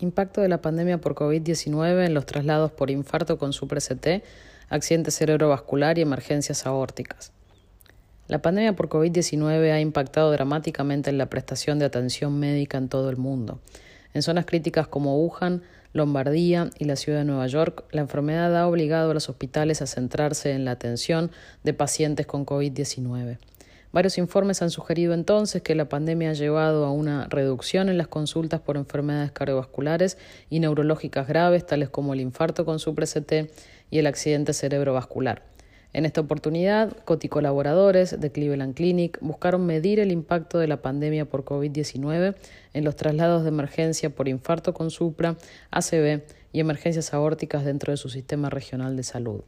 Impacto de la pandemia por COVID-19 en los traslados por infarto con supra-CT, accidente cerebrovascular y emergencias aórticas. La pandemia por COVID-19 ha impactado dramáticamente en la prestación de atención médica en todo el mundo. En zonas críticas como Wuhan, Lombardía y la ciudad de Nueva York, la enfermedad ha obligado a los hospitales a centrarse en la atención de pacientes con COVID-19. Varios informes han sugerido entonces que la pandemia ha llevado a una reducción en las consultas por enfermedades cardiovasculares y neurológicas graves, tales como el infarto con supra-CT y el accidente cerebrovascular. En esta oportunidad, coticolaboradores de Cleveland Clinic buscaron medir el impacto de la pandemia por COVID-19 en los traslados de emergencia por infarto con supra, ACV y emergencias aórticas dentro de su sistema regional de salud.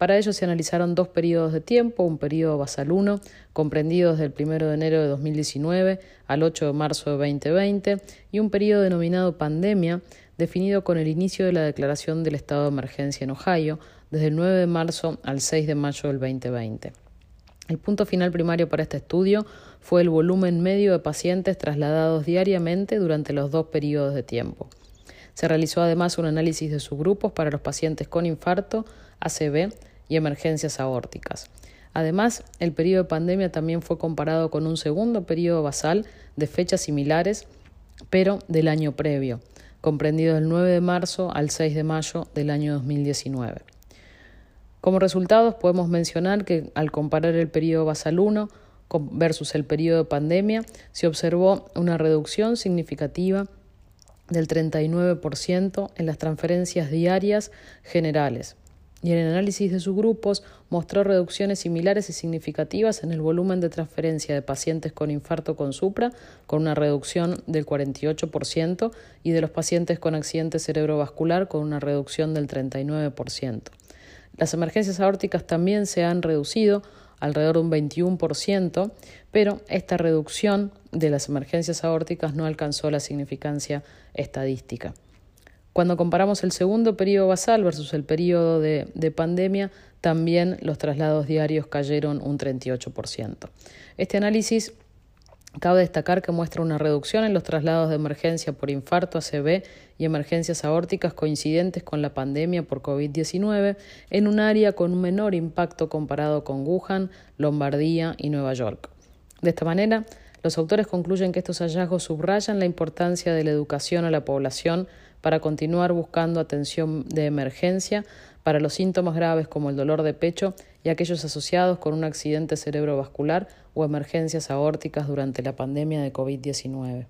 Para ello se analizaron dos periodos de tiempo, un periodo basal 1, comprendido desde el 1 de enero de 2019 al 8 de marzo de 2020, y un periodo denominado pandemia, definido con el inicio de la declaración del estado de emergencia en Ohio, desde el 9 de marzo al 6 de mayo del 2020. El punto final primario para este estudio fue el volumen medio de pacientes trasladados diariamente durante los dos periodos de tiempo. Se realizó además un análisis de subgrupos para los pacientes con infarto, ACV, y emergencias aórticas. Además, el periodo de pandemia también fue comparado con un segundo periodo basal de fechas similares, pero del año previo, comprendido del 9 de marzo al 6 de mayo del año 2019. Como resultados, podemos mencionar que al comparar el periodo basal 1 versus el periodo de pandemia, se observó una reducción significativa del 39% en las transferencias diarias generales, y el análisis de sus grupos mostró reducciones similares y significativas en el volumen de transferencia de pacientes con infarto con supra, con una reducción del 48%, y de los pacientes con accidente cerebrovascular, con una reducción del 39%. Las emergencias aórticas también se han reducido alrededor de un 21%, pero esta reducción de las emergencias aórticas no alcanzó la significancia estadística. Cuando comparamos el segundo periodo basal versus el periodo de, de, pandemia, también los traslados diarios cayeron un 38%. Este análisis cabe destacar que muestra una reducción en los traslados de emergencia por infarto, ACV y emergencias aórticas coincidentes con la pandemia por COVID-19 en un área con un menor impacto comparado con Wuhan, Lombardía y Nueva York. De esta manera, los autores concluyen que estos hallazgos subrayan la importancia de la educación a la población para continuar buscando atención de emergencia para los síntomas graves como el dolor de pecho y aquellos asociados con un accidente cerebrovascular o emergencias aórticas durante la pandemia de COVID-19.